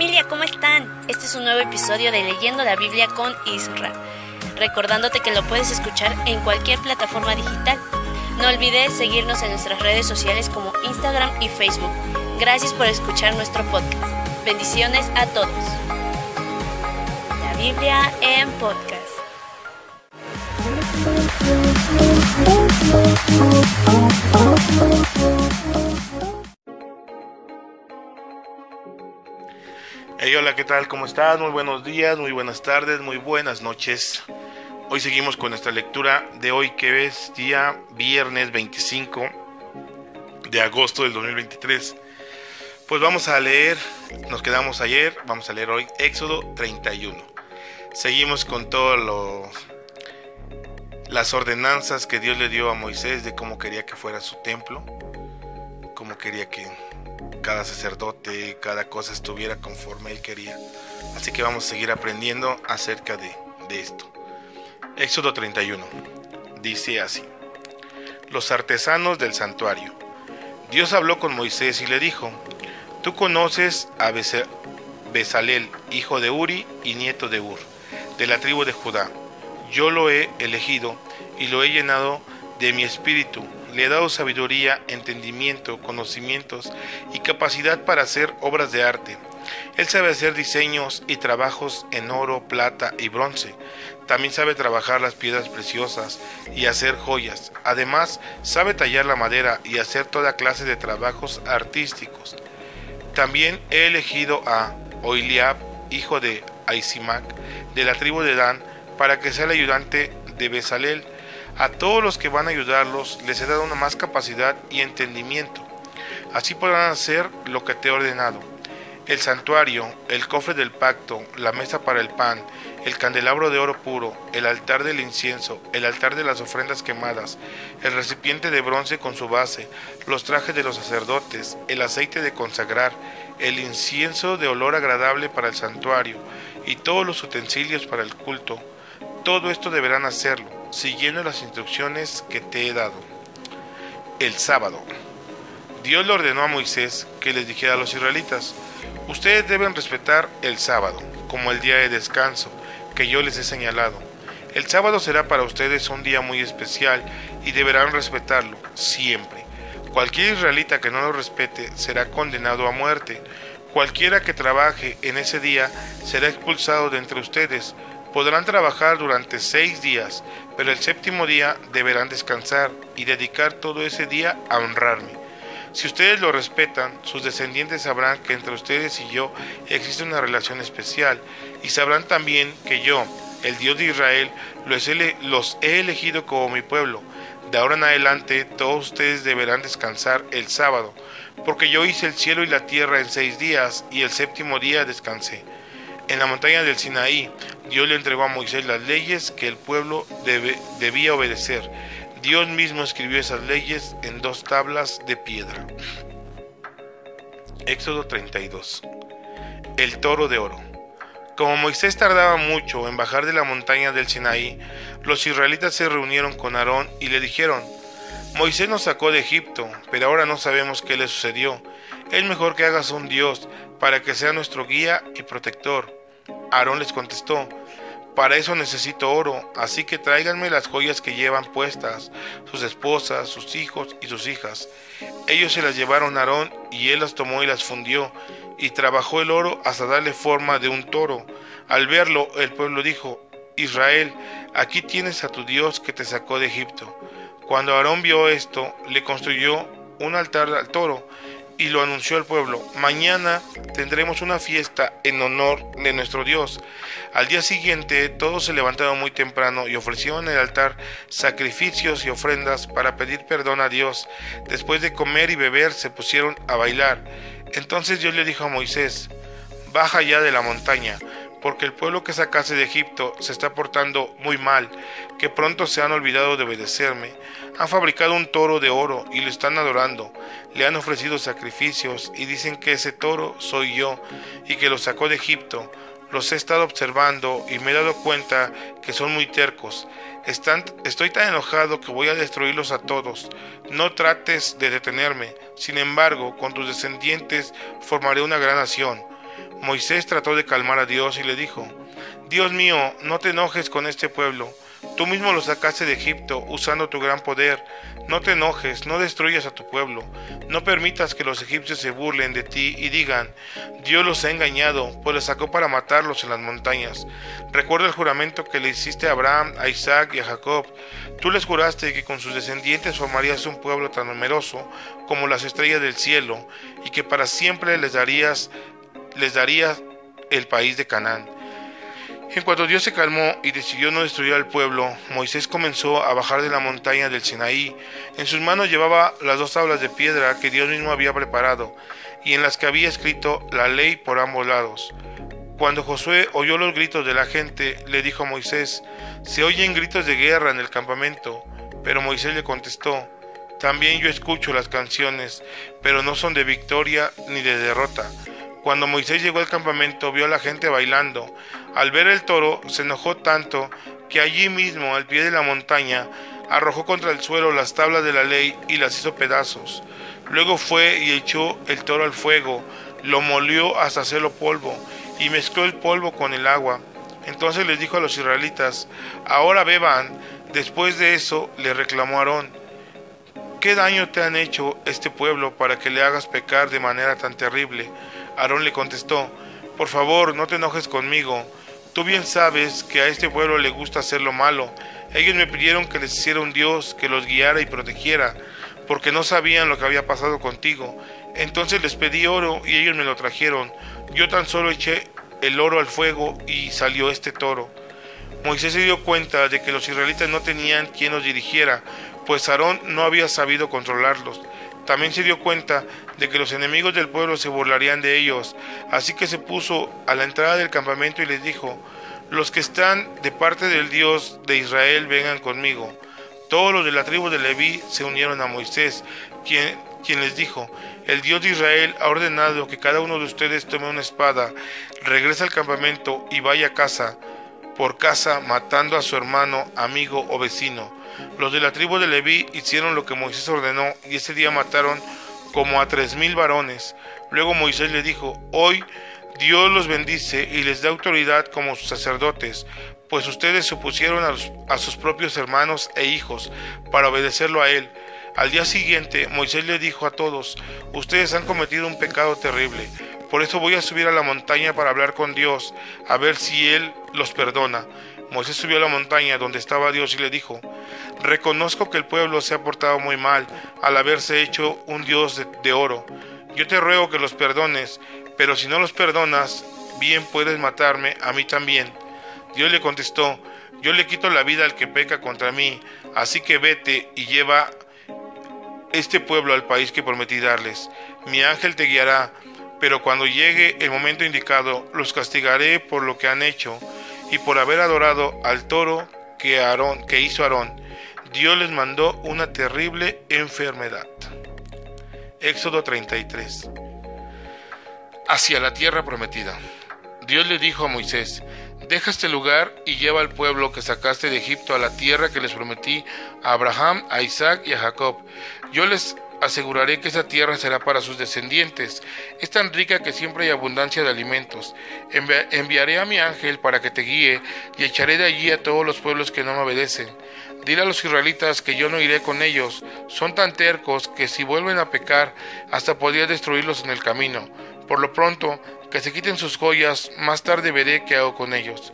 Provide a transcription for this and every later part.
familia, ¿cómo están? Este es un nuevo episodio de Leyendo la Biblia con Isra. Recordándote que lo puedes escuchar en cualquier plataforma digital. No olvides seguirnos en nuestras redes sociales como Instagram y Facebook. Gracias por escuchar nuestro podcast. Bendiciones a todos. La Biblia en podcast. Hola, ¿qué tal? ¿Cómo estás? Muy buenos días, muy buenas tardes, muy buenas noches. Hoy seguimos con nuestra lectura de hoy que es día viernes 25 de agosto del 2023. Pues vamos a leer, nos quedamos ayer, vamos a leer hoy Éxodo 31. Seguimos con todas las ordenanzas que Dios le dio a Moisés de cómo quería que fuera su templo, cómo quería que cada sacerdote, cada cosa estuviera conforme él quería. Así que vamos a seguir aprendiendo acerca de, esto. Éxodo 31 dice así. Los artesanos del santuario. Dios habló con Moisés y le dijo, Tú conoces a Besalel, hijo de Uri y nieto de Ur, de la tribu de Judá. Yo lo he elegido y lo he llenado de mi espíritu le he dado sabiduría, entendimiento, conocimientos y capacidad para hacer obras de arte. Él sabe hacer diseños y trabajos en oro, plata y bronce. También sabe trabajar las piedras preciosas y hacer joyas. Además, sabe tallar la madera y hacer toda clase de trabajos artísticos. También he elegido a Oiliab, hijo de Aisimac, de la tribu de Dan, para que sea el ayudante de Besalel, a todos los que van a ayudarlos les he dado una más capacidad y entendimiento. Así podrán hacer lo que te he ordenado. El santuario, el cofre del pacto, la mesa para el pan, el candelabro de oro puro, el altar del incienso, el altar de las ofrendas quemadas, el recipiente de bronce con su base, los trajes de los sacerdotes, el aceite de consagrar, el incienso de olor agradable para el santuario y todos los utensilios para el culto. Todo esto deberán hacerlo siguiendo las instrucciones que te he dado. El sábado. Dios le ordenó a Moisés que les dijera a los israelitas, ustedes deben respetar el sábado como el día de descanso que yo les he señalado. El sábado será para ustedes un día muy especial y deberán respetarlo siempre. Cualquier israelita que no lo respete será condenado a muerte. Cualquiera que trabaje en ese día será expulsado de entre ustedes. Podrán trabajar durante seis días, pero el séptimo día deberán descansar y dedicar todo ese día a honrarme. Si ustedes lo respetan, sus descendientes sabrán que entre ustedes y yo existe una relación especial y sabrán también que yo, el Dios de Israel, los he elegido como mi pueblo. De ahora en adelante todos ustedes deberán descansar el sábado, porque yo hice el cielo y la tierra en seis días y el séptimo día descansé. En la montaña del Sinaí, Dios le entregó a Moisés las leyes que el pueblo debía obedecer. Dios mismo escribió esas leyes en dos tablas de piedra. Éxodo 32. El toro de oro. Como Moisés tardaba mucho en bajar de la montaña del Sinaí, los israelitas se reunieron con Aarón y le dijeron, Moisés nos sacó de Egipto, pero ahora no sabemos qué le sucedió. Es mejor que hagas un Dios para que sea nuestro guía y protector. Aarón les contestó, para eso necesito oro, así que tráiganme las joyas que llevan puestas, sus esposas, sus hijos y sus hijas. Ellos se las llevaron a Aarón y él las tomó y las fundió, y trabajó el oro hasta darle forma de un toro. Al verlo, el pueblo dijo, Israel, aquí tienes a tu Dios que te sacó de Egipto. Cuando Aarón vio esto, le construyó un altar al toro y lo anunció al pueblo, mañana tendremos una fiesta en honor de nuestro Dios. Al día siguiente todos se levantaron muy temprano y ofrecieron en el altar sacrificios y ofrendas para pedir perdón a Dios. Después de comer y beber se pusieron a bailar. Entonces Dios le dijo a Moisés, baja ya de la montaña, porque el pueblo que sacase de Egipto se está portando muy mal, que pronto se han olvidado de obedecerme. Han fabricado un toro de oro y lo están adorando le han ofrecido sacrificios y dicen que ese toro soy yo y que lo sacó de Egipto. Los he estado observando y me he dado cuenta que son muy tercos. Están, estoy tan enojado que voy a destruirlos a todos. No trates de detenerme. Sin embargo, con tus descendientes formaré una gran nación. Moisés trató de calmar a Dios y le dijo, Dios mío, no te enojes con este pueblo. Tú mismo lo sacaste de Egipto usando tu gran poder. No te enojes, no destruyas a tu pueblo. No permitas que los egipcios se burlen de ti y digan, Dios los ha engañado, pues los sacó para matarlos en las montañas. Recuerda el juramento que le hiciste a Abraham, a Isaac y a Jacob. Tú les juraste que con sus descendientes formarías un pueblo tan numeroso como las estrellas del cielo y que para siempre les darías les daría el país de Canaán. En cuanto Dios se calmó y decidió no destruir al pueblo, Moisés comenzó a bajar de la montaña del Sinaí. En sus manos llevaba las dos tablas de piedra que Dios mismo había preparado y en las que había escrito la ley por ambos lados. Cuando Josué oyó los gritos de la gente, le dijo a Moisés, se oyen gritos de guerra en el campamento. Pero Moisés le contestó, también yo escucho las canciones, pero no son de victoria ni de derrota cuando Moisés llegó al campamento vio a la gente bailando. Al ver el toro se enojó tanto que allí mismo, al pie de la montaña, arrojó contra el suelo las tablas de la ley y las hizo pedazos. Luego fue y echó el toro al fuego, lo molió hasta hacerlo polvo, y mezcló el polvo con el agua. Entonces les dijo a los israelitas, ahora beban. Después de eso le reclamó Aarón, ¿qué daño te han hecho este pueblo para que le hagas pecar de manera tan terrible? Aarón le contestó, Por favor, no te enojes conmigo. Tú bien sabes que a este pueblo le gusta hacer lo malo. Ellos me pidieron que les hiciera un Dios que los guiara y protegiera, porque no sabían lo que había pasado contigo. Entonces les pedí oro y ellos me lo trajeron. Yo tan solo eché el oro al fuego y salió este toro. Moisés se dio cuenta de que los israelitas no tenían quien los dirigiera, pues Aarón no había sabido controlarlos. También se dio cuenta de que los enemigos del pueblo se burlarían de ellos, así que se puso a la entrada del campamento y les dijo, los que están de parte del Dios de Israel vengan conmigo. Todos los de la tribu de Leví se unieron a Moisés, quien, quien les dijo, el Dios de Israel ha ordenado que cada uno de ustedes tome una espada, regrese al campamento y vaya a casa por casa matando a su hermano, amigo o vecino. Los de la tribu de Leví hicieron lo que Moisés ordenó y ese día mataron como a tres mil varones. Luego Moisés le dijo, hoy Dios los bendice y les da autoridad como sus sacerdotes, pues ustedes se opusieron a, a sus propios hermanos e hijos para obedecerlo a él. Al día siguiente Moisés le dijo a todos, ustedes han cometido un pecado terrible, por eso voy a subir a la montaña para hablar con Dios, a ver si Él los perdona. Moisés subió a la montaña donde estaba Dios y le dijo, Reconozco que el pueblo se ha portado muy mal al haberse hecho un Dios de, oro. Yo te ruego que los perdones, pero si no los perdonas, bien puedes matarme a mí también. Dios le contestó, Yo le quito la vida al que peca contra mí, así que vete y lleva este pueblo al país que prometí darles. Mi ángel te guiará, pero cuando llegue el momento indicado, los castigaré por lo que han hecho y por haber adorado al toro que, Aarón, que hizo Aarón, Dios les mandó una terrible enfermedad. Éxodo 33. Hacia la tierra prometida. Dios le dijo a Moisés, deja este lugar y lleva al pueblo que sacaste de Egipto a la tierra que les prometí a Abraham, a Isaac y a Jacob. Yo les aseguraré que esa tierra será para sus descendientes. Es tan rica que siempre hay abundancia de alimentos. enviaré a mi ángel para que te guíe y echaré de allí a todos los pueblos que no me obedecen. Dile a los israelitas que yo no iré con ellos. Son tan tercos que si vuelven a pecar, hasta podría destruirlos en el camino. Por lo pronto, que se quiten sus joyas, más tarde veré qué hago con ellos.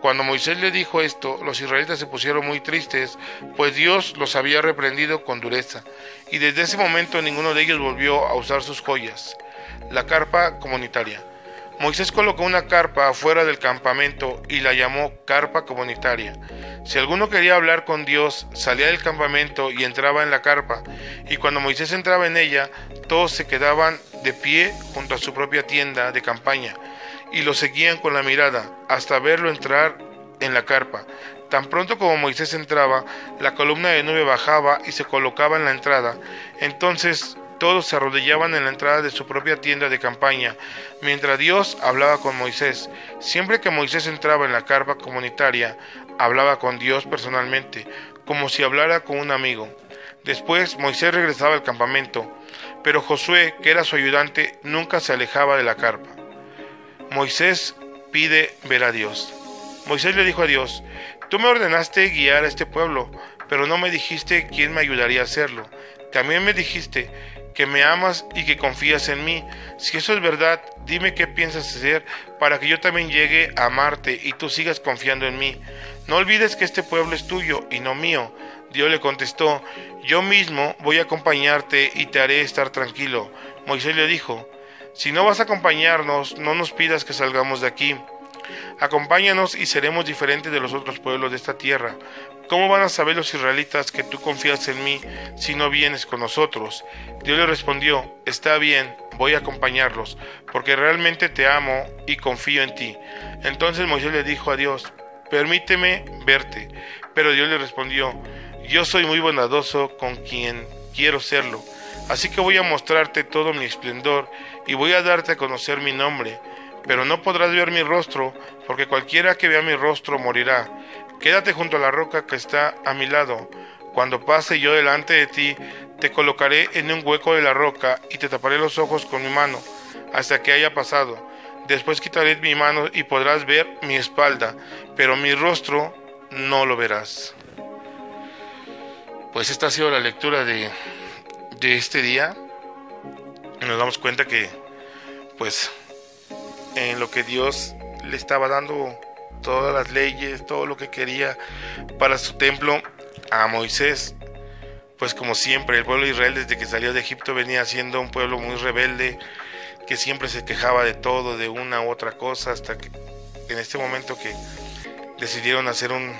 Cuando Moisés le dijo esto, los israelitas se pusieron muy tristes, pues Dios los había reprendido con dureza, y desde ese momento ninguno de ellos volvió a usar sus joyas. La carpa comunitaria. Moisés colocó una carpa afuera del campamento y la llamó carpa comunitaria. Si alguno quería hablar con Dios, salía del campamento y entraba en la carpa, y cuando Moisés entraba en ella, todos se quedaban de pie junto a su propia tienda de campaña, y lo seguían con la mirada hasta verlo entrar en la carpa. Tan pronto como Moisés entraba, la columna de nube bajaba y se colocaba en la entrada. Entonces todos se arrodillaban en la entrada de su propia tienda de campaña, mientras Dios hablaba con Moisés. Siempre que Moisés entraba en la carpa comunitaria, hablaba con Dios personalmente, como si hablara con un amigo. Después Moisés regresaba al campamento, pero Josué, que era su ayudante, nunca se alejaba de la carpa. Moisés pide ver a Dios. Moisés le dijo a Dios, tú me ordenaste guiar a este pueblo, pero no me dijiste quién me ayudaría a hacerlo. También me dijiste que me amas y que confías en mí. Si eso es verdad, dime qué piensas hacer para que yo también llegue a amarte y tú sigas confiando en mí. No olvides que este pueblo es tuyo y no mío. Dios le contestó, yo mismo voy a acompañarte y te haré estar tranquilo. Moisés le dijo, si no vas a acompañarnos, no nos pidas que salgamos de aquí. Acompáñanos y seremos diferentes de los otros pueblos de esta tierra. ¿Cómo van a saber los israelitas que tú confías en mí si no vienes con nosotros? Dios le respondió, está bien, voy a acompañarlos, porque realmente te amo y confío en ti. Entonces Moisés le dijo a Dios, permíteme verte. Pero Dios le respondió, yo soy muy bondadoso con quien quiero serlo, así que voy a mostrarte todo mi esplendor y voy a darte a conocer mi nombre, pero no podrás ver mi rostro, porque cualquiera que vea mi rostro morirá. Quédate junto a la roca que está a mi lado. Cuando pase yo delante de ti, te colocaré en un hueco de la roca y te taparé los ojos con mi mano, hasta que haya pasado. Después quitaré mi mano y podrás ver mi espalda, pero mi rostro no lo verás. Pues esta ha sido la lectura de, de este día. Nos damos cuenta que, pues, en lo que Dios le estaba dando todas las leyes, todo lo que quería para su templo a Moisés. Pues como siempre, el pueblo de Israel desde que salió de Egipto venía siendo un pueblo muy rebelde, que siempre se quejaba de todo, de una u otra cosa, hasta que en este momento que decidieron hacer un,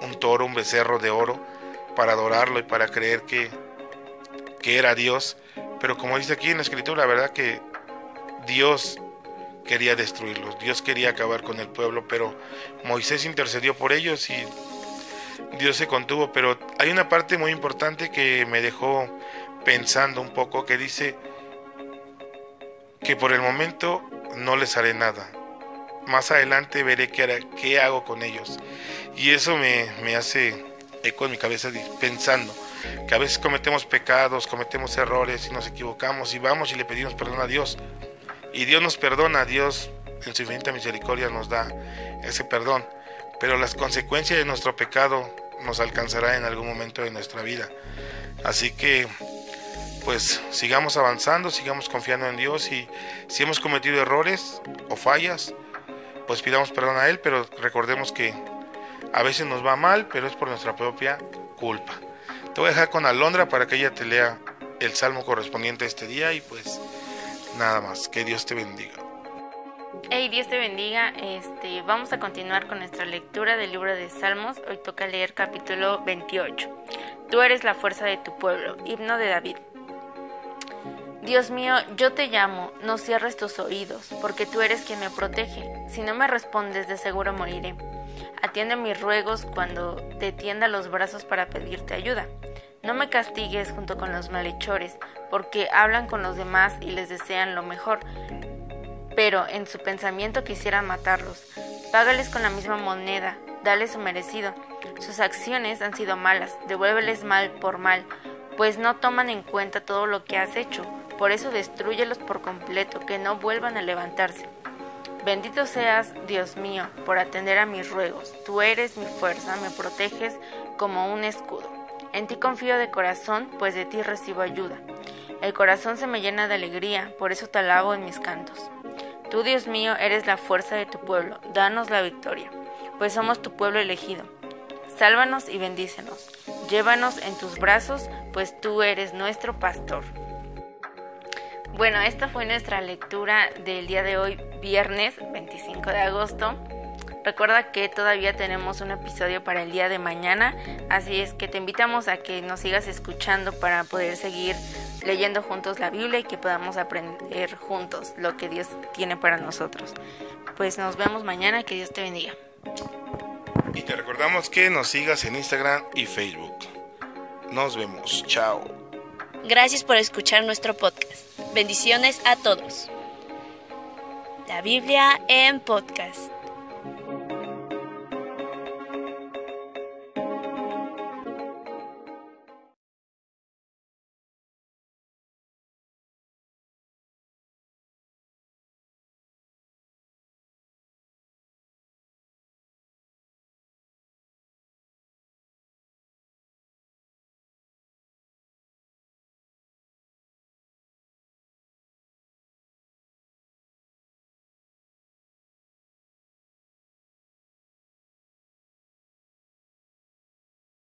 un toro, un becerro de oro, para adorarlo y para creer que, que era Dios. Pero como dice aquí en la escritura, la verdad que Dios quería destruirlos, Dios quería acabar con el pueblo, pero Moisés intercedió por ellos y Dios se contuvo, pero hay una parte muy importante que me dejó pensando un poco, que dice que por el momento no les haré nada. Más adelante veré qué, qué hago con ellos. Y eso me hace eco en mi cabeza pensando que a veces cometemos pecados, cometemos errores y nos equivocamos y vamos y le pedimos perdón a Dios y Dios nos perdona, Dios en su infinita misericordia nos da ese perdón, pero las consecuencias de nuestro pecado nos alcanzará en algún momento de nuestra vida. Así que pues sigamos avanzando, sigamos confiando en Dios y si hemos cometido errores o fallas, pues pidamos perdón a Él, pero recordemos que a veces nos va mal, pero es por nuestra propia culpa. Te voy a dejar con Alondra para que ella te lea el salmo correspondiente a este día y pues Nada más, que Dios te bendiga. Hey, Dios te bendiga. Este, vamos a continuar con nuestra lectura del libro de Salmos. Hoy toca leer capítulo 28. Tú eres la fuerza de tu pueblo. Himno de David. Dios mío, yo te llamo, no cierres tus oídos, porque tú eres quien me protege. Si no me respondes, de seguro moriré. Atiende mis ruegos cuando te tienda los brazos para pedirte ayuda. No me castigues junto con los malhechores, porque hablan con los demás y les desean lo mejor, pero en su pensamiento quisieran matarlos. Págales con la misma moneda, dale su merecido. Sus acciones han sido malas, devuélveles mal por mal, pues no toman en cuenta todo lo que has hecho. Por eso destruyelos por completo, que no vuelvan a levantarse. Bendito seas, Dios mío, por atender a mis ruegos. Tú eres mi fuerza, me proteges como un escudo. En ti confío de corazón, pues de ti recibo ayuda. El corazón se me llena de alegría, por eso te alabo en mis cantos. Tú, Dios mío, eres la fuerza de tu pueblo, danos la victoria, pues somos tu pueblo elegido. Sálvanos y bendícenos. Llévanos en tus brazos, pues tú eres nuestro pastor. Bueno, esta fue nuestra lectura del día de hoy, viernes 25 de agosto. Recuerda que todavía tenemos un episodio para el día de mañana, así es que te invitamos a que nos sigas escuchando para poder seguir leyendo juntos la Biblia y que podamos aprender juntos lo que Dios tiene para nosotros. Pues nos vemos mañana, que Dios te bendiga. Y te recordamos que nos sigas en Instagram y Facebook. Nos vemos, chao. Gracias por escuchar nuestro podcast. Bendiciones a todos. La Biblia en podcast.